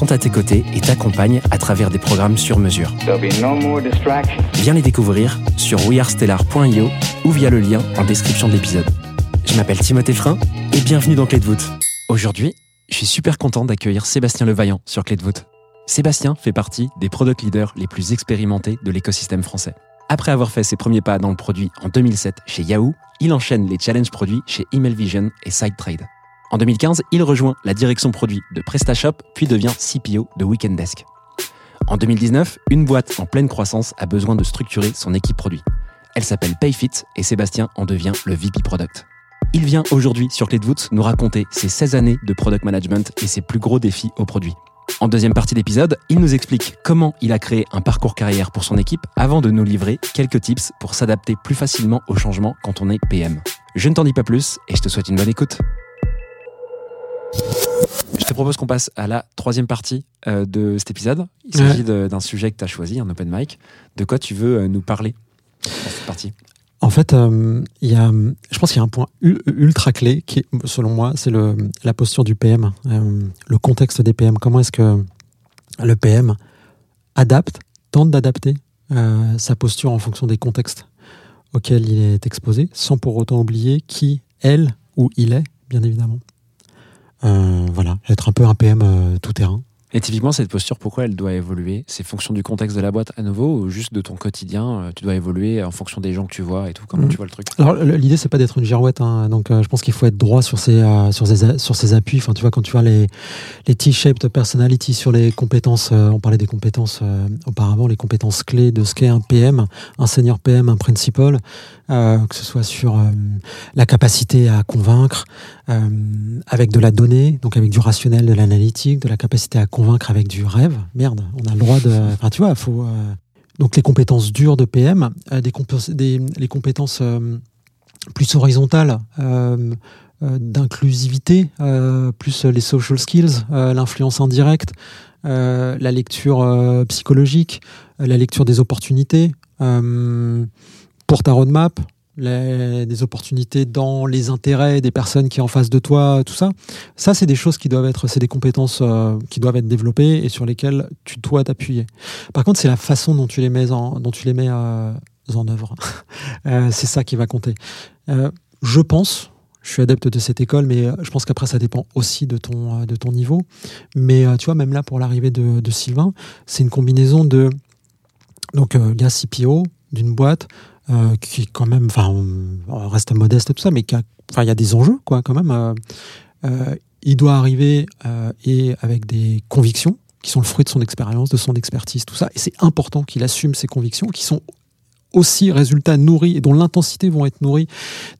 sont à tes côtés et t'accompagnent à travers des programmes sur mesure. No. Viens les découvrir sur wearestellar.io ou via le lien en description de l'épisode. Je m'appelle Timothée Frein et bienvenue dans Clé de voûte. Aujourd'hui, je suis super content d'accueillir Sébastien Levaillant sur Clé de voûte. Sébastien fait partie des product leaders les plus expérimentés de l'écosystème français. Après avoir fait ses premiers pas dans le produit en 2007 chez Yahoo, il enchaîne les challenges produits chez Email Vision et SideTrade. En 2015, il rejoint la direction produit de PrestaShop puis devient CPO de Weekend Desk. En 2019, une boîte en pleine croissance a besoin de structurer son équipe produit. Elle s'appelle Payfit et Sébastien en devient le VP Product. Il vient aujourd'hui sur Clé de voûte nous raconter ses 16 années de product management et ses plus gros défis au produit. En deuxième partie d'épisode, il nous explique comment il a créé un parcours carrière pour son équipe avant de nous livrer quelques tips pour s'adapter plus facilement aux changements quand on est PM. Je ne t'en dis pas plus et je te souhaite une bonne écoute. Propose qu'on passe à la troisième partie euh, de cet épisode. Il s'agit d'un sujet que tu as choisi, un open mic. De quoi tu veux euh, nous parler dans cette partie? En fait, euh, y a, je pense qu'il y a un point ultra clé qui, selon moi, c'est la posture du PM, euh, le contexte des PM. Comment est-ce que le PM adapte, tente d'adapter euh, sa posture en fonction des contextes auxquels il est exposé, sans pour autant oublier qui, elle ou il est, bien évidemment. Euh, voilà, être un peu un PM euh, tout terrain. Et typiquement, cette posture, pourquoi elle doit évoluer? C'est fonction du contexte de la boîte à nouveau ou juste de ton quotidien euh, Tu dois évoluer en fonction des gens que tu vois et tout? Comment Mhm. tu vois le truc? Alors l'idée c'est pas d'être une girouette, hein. donc euh, je pense qu'il faut être droit sur ses euh, sur ses sur ses appuis. Enfin tu vois quand tu vois les les T-shaped personality sur les compétences, euh, on parlait des compétences auparavant, les compétences clés de ce qu'est un PM, un senior PM, un principal, que ce soit sur la capacité à convaincre avec de la donnée, donc avec du rationnel, de l'analytique, de la capacité à convaincre avec du rêve. Merde, on a le droit de. Enfin tu vois, faut euh, donc les compétences dures de PM, euh, des, des les compétences euh, plus horizontales d'inclusivité, plus les social skills, l'influence indirecte, la lecture psychologique, la lecture des opportunités pour ta roadmap, des opportunités dans les intérêts des personnes qui sont en face de toi, tout ça. Ça, c'est des choses qui doivent être, c'est des compétences euh, qui doivent être développées et sur lesquelles tu dois t'appuyer. Par contre, c'est la façon dont tu les mets en, dont tu les mets euh, en œuvre. Euh, c'est ça qui va compter. Je pense, je suis adepte de cette école, mais je pense qu'après ça dépend aussi de ton, de ton niveau. Mais tu vois, même là pour l'arrivée de, de Sylvain, c'est une combinaison de donc euh, gars CPO d'une boîte euh, qui quand même, enfin, reste modeste et tout ça, mais enfin, il y a des enjeux quoi quand même. euh, euh, il doit arriver et avec des convictions qui sont le fruit de son expérience, de son expertise, tout ça. Et c'est important qu'il assume ses convictions, qui sont aussi résultats nourris et dont l'intensité vont être nourris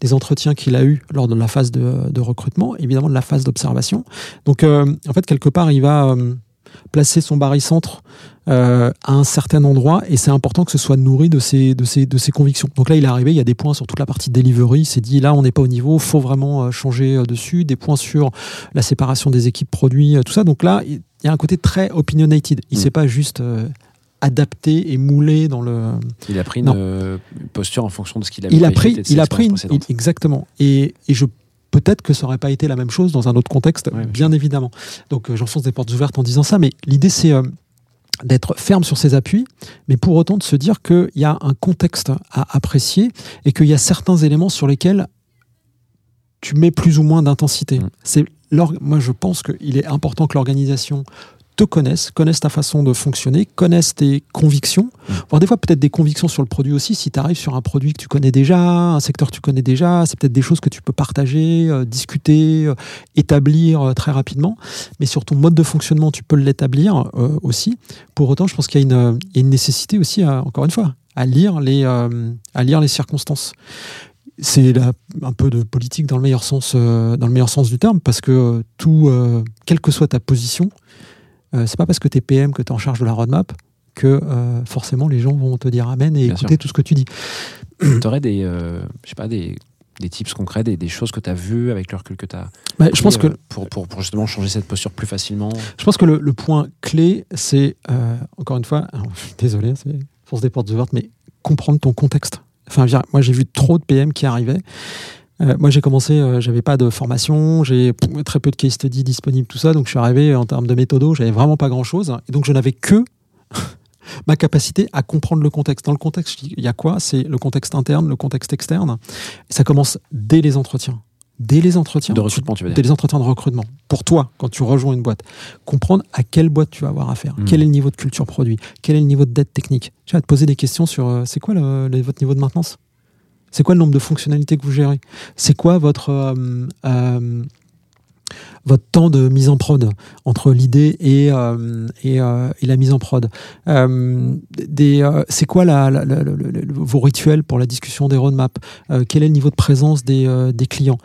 des entretiens qu'il a eus lors de la phase de, recrutement, évidemment de la phase d'observation. Donc, en fait, quelque part, il va placer son barycentre euh, à un certain endroit et c'est important que ce soit nourri de ses, de, ses, de ses convictions. Donc là, il est arrivé, il y a des points sur toute la partie delivery, il s'est dit là, on n'est pas au niveau, faut vraiment euh, changer euh, dessus, des points sur la séparation des équipes produits, tout ça. Donc là, il y a un côté très opinionated. Il ne Mm. s'est pas juste euh, adapté et moulé dans le, Il a pris une Non. posture en fonction de ce qu'il a il a pris, il a pris une- exactement. Et, et je peut-être que ça aurait pas été la même chose dans un autre contexte, Ouais, bien évidemment. Donc euh, j'enfonce des portes ouvertes en disant ça, mais l'idée c'est euh, d'être ferme sur ses appuis, mais pour autant de se dire qu'il y a un contexte à apprécier et qu'il y a certains éléments sur lesquels tu mets plus ou moins d'intensité. Mm. C'est moi je pense qu'il est important que l'organisation te connaissent, connaissent ta façon de fonctionner, connaissent tes convictions, voire des fois peut-être des convictions sur le produit aussi. Si tu arrives sur un produit que tu connais déjà, un secteur que tu connais déjà, c'est peut-être des choses que tu peux partager, euh, discuter, euh, établir euh, très rapidement. Mais sur ton mode de fonctionnement, tu peux l'établir aussi. Pour autant, je pense qu'il y a une, il y a une nécessité aussi, à- encore une fois, à lire les, à lire les circonstances. C'est un peu de politique dans le meilleur sens, euh, dans le meilleur sens du terme, parce que euh, tout, euh, quelle que soit ta position, euh, c'est pas parce que tu es PM que tu es en charge de la roadmap que euh, forcément les gens vont te dire amen et Bien écouter tout ce que tu dis. Tu aurais des, euh, je sais pas, des, des tips concrets, des, des choses que tu as vues avec le recul que tu as Bah, je pense que pour, pour, pour justement changer cette posture plus facilement. Je pense que le, le point clé, c'est, euh, encore une fois, alors, je suis désolé, c'est force des portes ouvertes, mais comprendre ton contexte. Enfin, moi, j'ai vu trop de PM qui arrivaient. Euh, moi, j'ai commencé, euh, j'avais pas de formation, j'ai très peu de case study disponibles, tout ça. Donc, je suis arrivé en termes de méthodo, j'avais vraiment pas grand chose. Et donc, je n'avais que ma capacité à comprendre le contexte. Dans le contexte, il y a quoi? C'est le contexte interne, le contexte externe. Et ça commence dès les entretiens. Dès les entretiens. De recrutement, tu veux dès dire. les entretiens de recrutement. Pour toi, quand tu rejoins une boîte, comprendre à quelle boîte tu vas avoir affaire, Mm. quel est le niveau de culture produit, quel est le niveau de dette technique? Tu vas te poser des questions sur euh, c'est quoi le- le- votre niveau de maintenance? C'est quoi le nombre de fonctionnalités que vous gérez? C'est quoi votre, euh, euh, votre temps de mise en prod entre l'idée et, euh, et, la mise en prod? C'est quoi vos rituels pour la discussion des roadmaps? Quel est le niveau de présence des, des clients?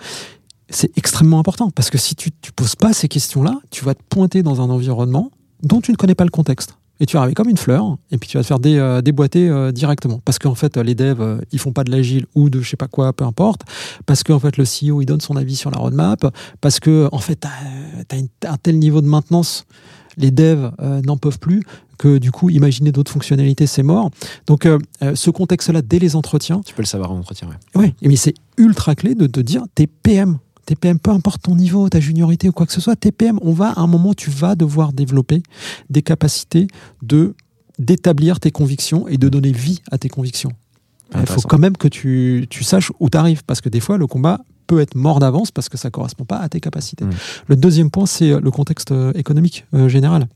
C'est extrêmement important parce que si tu ne poses pas ces questions-là, tu vas te pointer dans un environnement dont tu ne connais pas le contexte. Et tu vas arriver comme une fleur, et puis tu vas te faire dé- euh, déboîter euh, directement. Parce qu'en fait, les devs, euh, ils font pas de l'agile ou de je sais pas quoi, peu importe. Parce qu'en fait, le CEO, il donne son avis sur la roadmap. Parce que, en fait, tu as, un tel niveau de maintenance, les devs n'en peuvent plus, que du coup, imaginer d'autres fonctionnalités, c'est mort. Donc, ce contexte-là, dès les entretiens, Tu peux le savoir en entretien. Ouais. Ouais, mais c'est ultra clé de te dire t'es PM. T'es PM, peu importe ton niveau, ta juniorité ou quoi que ce soit, t'es PM, on va à un moment, tu vas devoir développer des capacités de d'établir tes convictions et de donner vie à tes convictions. Il faut quand même que tu, tu saches où tu arrives, parce que des fois, le combat peut être mort d'avance parce que ça correspond pas à tes capacités. Mm. Le deuxième point, c'est euh, le contexte euh, économique euh, général.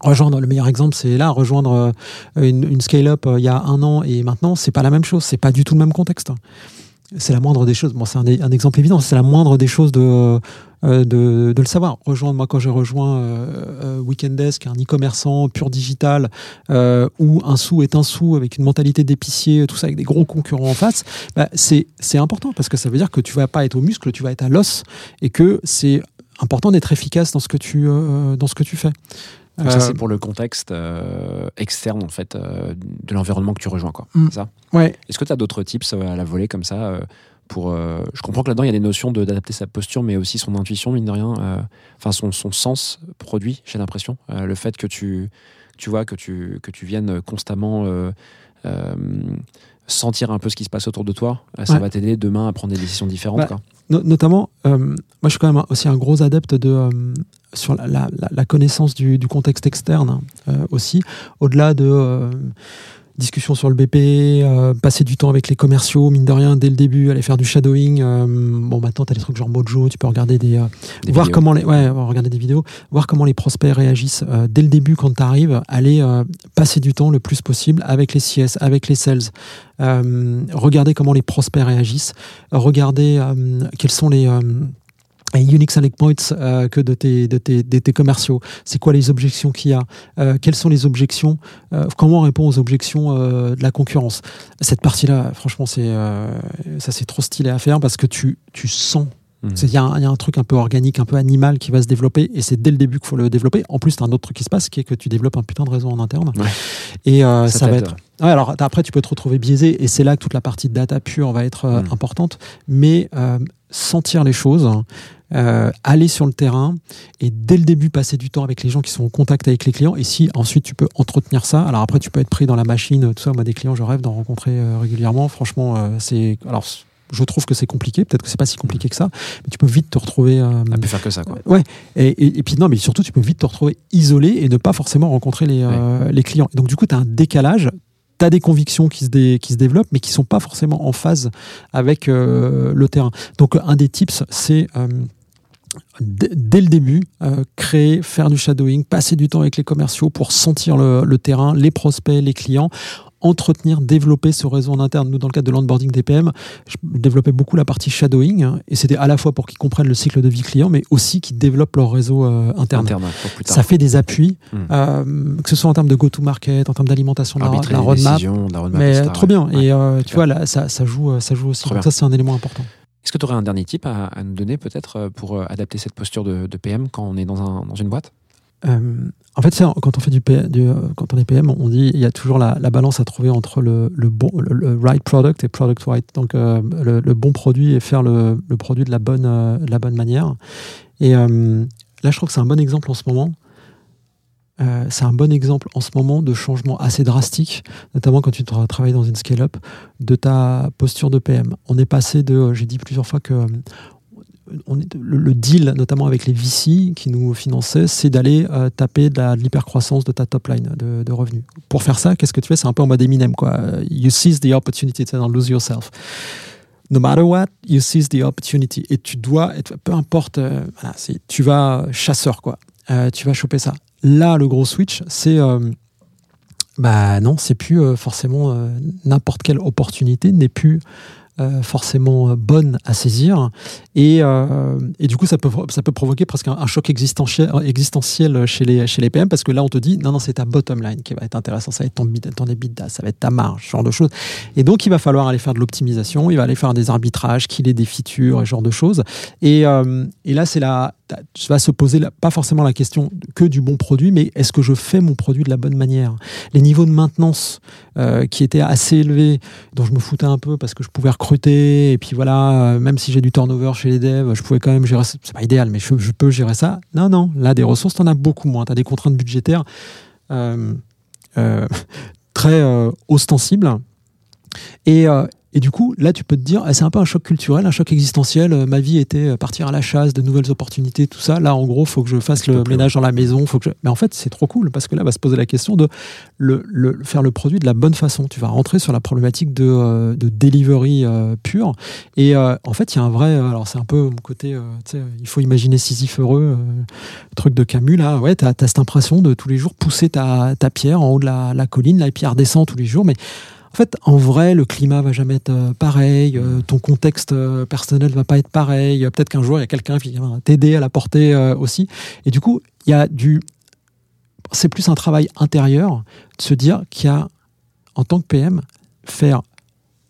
Rejoindre, le meilleur exemple, c'est là, rejoindre euh, une, une scale-up euh, il y a un an et maintenant, c'est pas la même chose, c'est pas du tout le même contexte. C'est la moindre des choses. Bon, c'est un, exemple évident, c'est la moindre des choses de, euh, de, de le savoir. Rejoindre, moi, quand j'ai rejoint euh, euh, Weekendesk, un e-commerçant pur digital, euh, où un sou est un sou avec une mentalité d'épicier, tout ça avec des gros concurrents en face, bah, c'est important parce que ça veut dire que tu vas pas être au muscle, tu vas être à l'os et que c'est important d'être efficace dans ce que tu, dans ce que tu fais. Donc ça, Euh, c'est pour le contexte euh, externe, en fait, euh, de l'environnement que tu rejoins. Quoi. Mm. Ça? Ouais, Est-ce que tu as d'autres tips euh, à la volée comme ça euh, pour, euh, Je comprends que là-dedans, il y a des notions de- d'adapter sa posture, mais aussi son intuition, mine de rien. euh, Enfin, son, son sens produit, j'ai l'impression. Euh, le fait que tu, tu vois, que tu, que tu viennes constamment euh, euh, sentir un peu ce qui se passe autour de toi, euh, ça Ouais. va t'aider demain à prendre des décisions différentes. Bah, quoi. No- notamment, euh, moi je suis quand même aussi un gros adepte de euh, sur la, la- la- la connaissance du, du contexte externe euh, aussi, au-delà de discussions sur le BP, euh, passer du temps avec les commerciaux, mine de rien, dès le début, aller faire du shadowing. euh, bon, maintenant tu as des trucs genre Mojo, tu peux regarder des, euh, Des voir vidéos. comment les ouais, regarder des vidéos, voir comment les prospects réagissent euh, dès le début quand tu arrives, aller euh, passer du temps le plus possible avec les CS, avec les sales, euh, regarder comment les prospects réagissent, regarder euh, quels sont les les unique selling points euh, que de tes, de, tes, de tes commerciaux. C'est quoi les objections qu'il y a Euh, Quelles sont les objections Euh, Comment on répond aux objections euh, de la concurrence? Cette partie-là, franchement, c'est euh, ça c'est trop stylé à faire parce que tu, tu sens Mhm. Il y, a un- il y a un truc un peu organique, un peu animal qui va se développer et c'est dès le début qu'il faut le développer. En plus, tu as un autre truc qui se passe qui est que tu développes un putain de réseau en interne. Ouais. Et euh, ça, va t'aide. être. Ouais, alors après, tu peux te retrouver biaisé et c'est là que toute la partie data pure va être Mm. importante. Mais euh, sentir les choses, euh, aller sur le terrain et dès le début passer du temps avec les gens qui sont en contact avec les clients. Et si ensuite tu peux entretenir ça, alors après tu peux être pris dans la machine, tout ça. Moi, des clients, je rêve d'en rencontrer euh, régulièrement. Franchement, euh, c'est. Alors, je trouve que c'est compliqué. Peut-être que c'est pas si compliqué que ça, mais tu peux vite te retrouver. euh, Elle peut faire que ça. Quoi. Ouais, et, et, et puis non, mais surtout, tu peux vite te retrouver isolé et ne pas forcément rencontrer les, euh, les clients. Et donc, du coup, tu as un décalage. Tu des convictions qui se, dé- qui se développent, mais qui sont pas forcément en phase avec euh, le terrain. Donc, un des tips, c'est euh, dès, le début, euh, créer, faire du shadowing, passer du temps avec les commerciaux pour sentir le terrain, les prospects, les clients, entretenir, développer ce réseau en interne. Nous, dans le cadre de l'onboarding DPM, je développais beaucoup la partie shadowing, hein, et c'était à la fois pour qu'ils comprennent le cycle de vie client, mais aussi qu'ils développent leur réseau euh, interne. Ça fait des appuis, Hmm. euh, que ce soit en termes de go-to-market, en termes d'alimentation de de la roadmap, Mais etc., trop bien. ouais. Et euh, tu vois, là, ça, ça, joue, euh, ça joue aussi. Trop Donc bien. ça, c'est un élément important. Est-ce que tu aurais un dernier tip à, à nous donner peut-être euh, pour euh, adapter cette posture de, de PM quand on est dans, un, dans une boîte? Euh, en fait, quand on fait du, euh, est PM, on dit il y a toujours la, la balance à trouver entre le, right product et product right. Donc euh, le, bon produit et faire le, produit de la bonne, de la bonne manière. Et là, je trouve que c'est un bon exemple en ce moment. C'est un bon exemple en ce moment de changement assez drastique, notamment quand tu tra- travailles dans une scale-up, de ta posture de PM. On est passé de, j'ai dit plusieurs fois que le, deal, notamment avec les VC qui nous finançaient, c'est d'aller euh, taper de la- de l'hypercroissance de ta top line de, revenus. Pour faire ça, qu'est-ce que tu fais? C'est un peu en mode Eminem, quoi. Euh, You seize the opportunity, tu dans lose yourself. No matter what, you seize the opportunity. Et tu dois, être, peu importe, euh, tu vas chasseur, quoi. Euh, tu vas choper ça. Là, le gros switch, c'est. bah non, c'est plus forcément n'importe quelle opportunité n'est plus euh, forcément euh, bonne à saisir. Et, euh, et du coup ça peut ça peut provoquer presque un, choc existentiel existentiel chez les chez les PM parce que là on te dit non non c'est ta bottom line qui va être intéressant ça va être ton ton ça va être ta marge ce genre de choses. Et donc il va falloir aller faire de l'optimisation. Il va aller faire des arbitrages qu'il ait des features et ce genre de choses. Et, et là c'est la tu vas se poser pas forcément la question que du bon produit mais est-ce que je fais mon produit de la bonne manière? Les niveaux de maintenance euh, qui étaient assez élevés dont je me foutais un peu parce que je pouvais recruter et puis voilà euh, même si j'ai du turnover chez les devs je pouvais quand même gérer ça. c'est pas idéal mais je, peux gérer ça. Non non là des ressources t'en as beaucoup moins. T'as des contraintes budgétaires euh, très ostensibles. Et, et du coup, là, tu peux te dire, ah, c'est un peu un choc culturel, un choc existentiel. Euh, Ma vie était euh, partir à la chasse, de nouvelles opportunités, tout ça. Là, en gros, faut que je fasse le ménage dans la maison. Faut que je... Mais en fait, c'est trop cool parce que là, va se poser la question de le, le- faire le produit de la bonne façon. Tu vas rentrer sur la problématique de, euh, de delivery euh, pure. Et en fait, il y a un vrai. Alors, c'est un peu mon côté. il faut imaginer Sisyphe heureux, truc de Camus. Là, ouais, tu as, cette impression de tous les jours pousser ta, ta pierre en haut de la, la colline, là, et puis elle redescend tous les jours. Mais en fait, en vrai, le climat va jamais être euh, pareil, euh, ton contexte euh, personnel va pas être pareil. Peut-être qu'un jour, il y a quelqu'un qui va t'aider à la porter aussi. Et du coup, il y a du. C'est plus un travail intérieur de se dire qu'il y a, en tant que PM, faire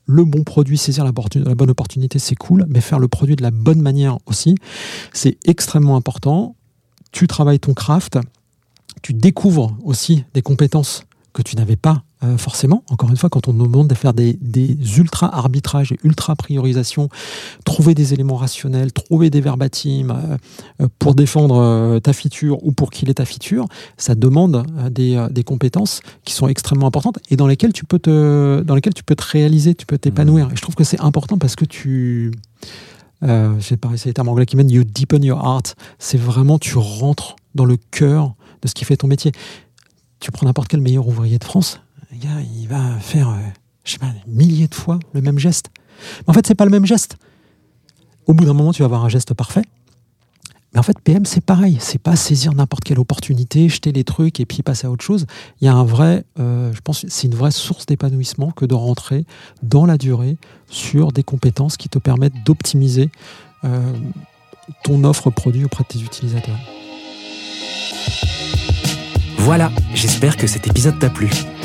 le bon produit, saisir la bonne opportunité, c'est cool, mais faire le produit de la bonne manière aussi, c'est extrêmement important. Tu travailles ton craft, tu découvres aussi des compétences que tu n'avais pas euh, forcément. Encore une fois, quand on nous demande de faire des, des ultra arbitrages et ultra priorisations, trouver des éléments rationnels, trouver des verbatims euh, euh, pour défendre euh, ta feature ou pour qu'il est ta feature, ça demande euh, des, euh, des compétences qui sont extrêmement importantes et dans lesquelles tu peux te, dans lesquelles tu peux te réaliser, tu peux t'épanouir. Et je trouve que c'est important parce que tu euh, je sais pas, c'est les termes anglais qui mènent you deepen your art. C'est vraiment, tu rentres dans le cœur de ce qui fait ton métier. Tu prends n'importe quel meilleur ouvrier de France, gars, il va faire, euh, je sais pas, des milliers de fois le même geste. Mais en fait, c'est pas le même geste. Au bout d'un moment, tu vas avoir un geste parfait. Mais en fait, PM, c'est pareil. C'est pas saisir n'importe quelle opportunité, jeter les trucs et puis passer à autre chose. Il y a un vrai, euh, je pense, c'est une vraie source d'épanouissement que de rentrer dans la durée sur des compétences qui te permettent d'optimiser euh, ton offre produit auprès de tes utilisateurs. Voilà, j'espère que cet épisode t'a plu.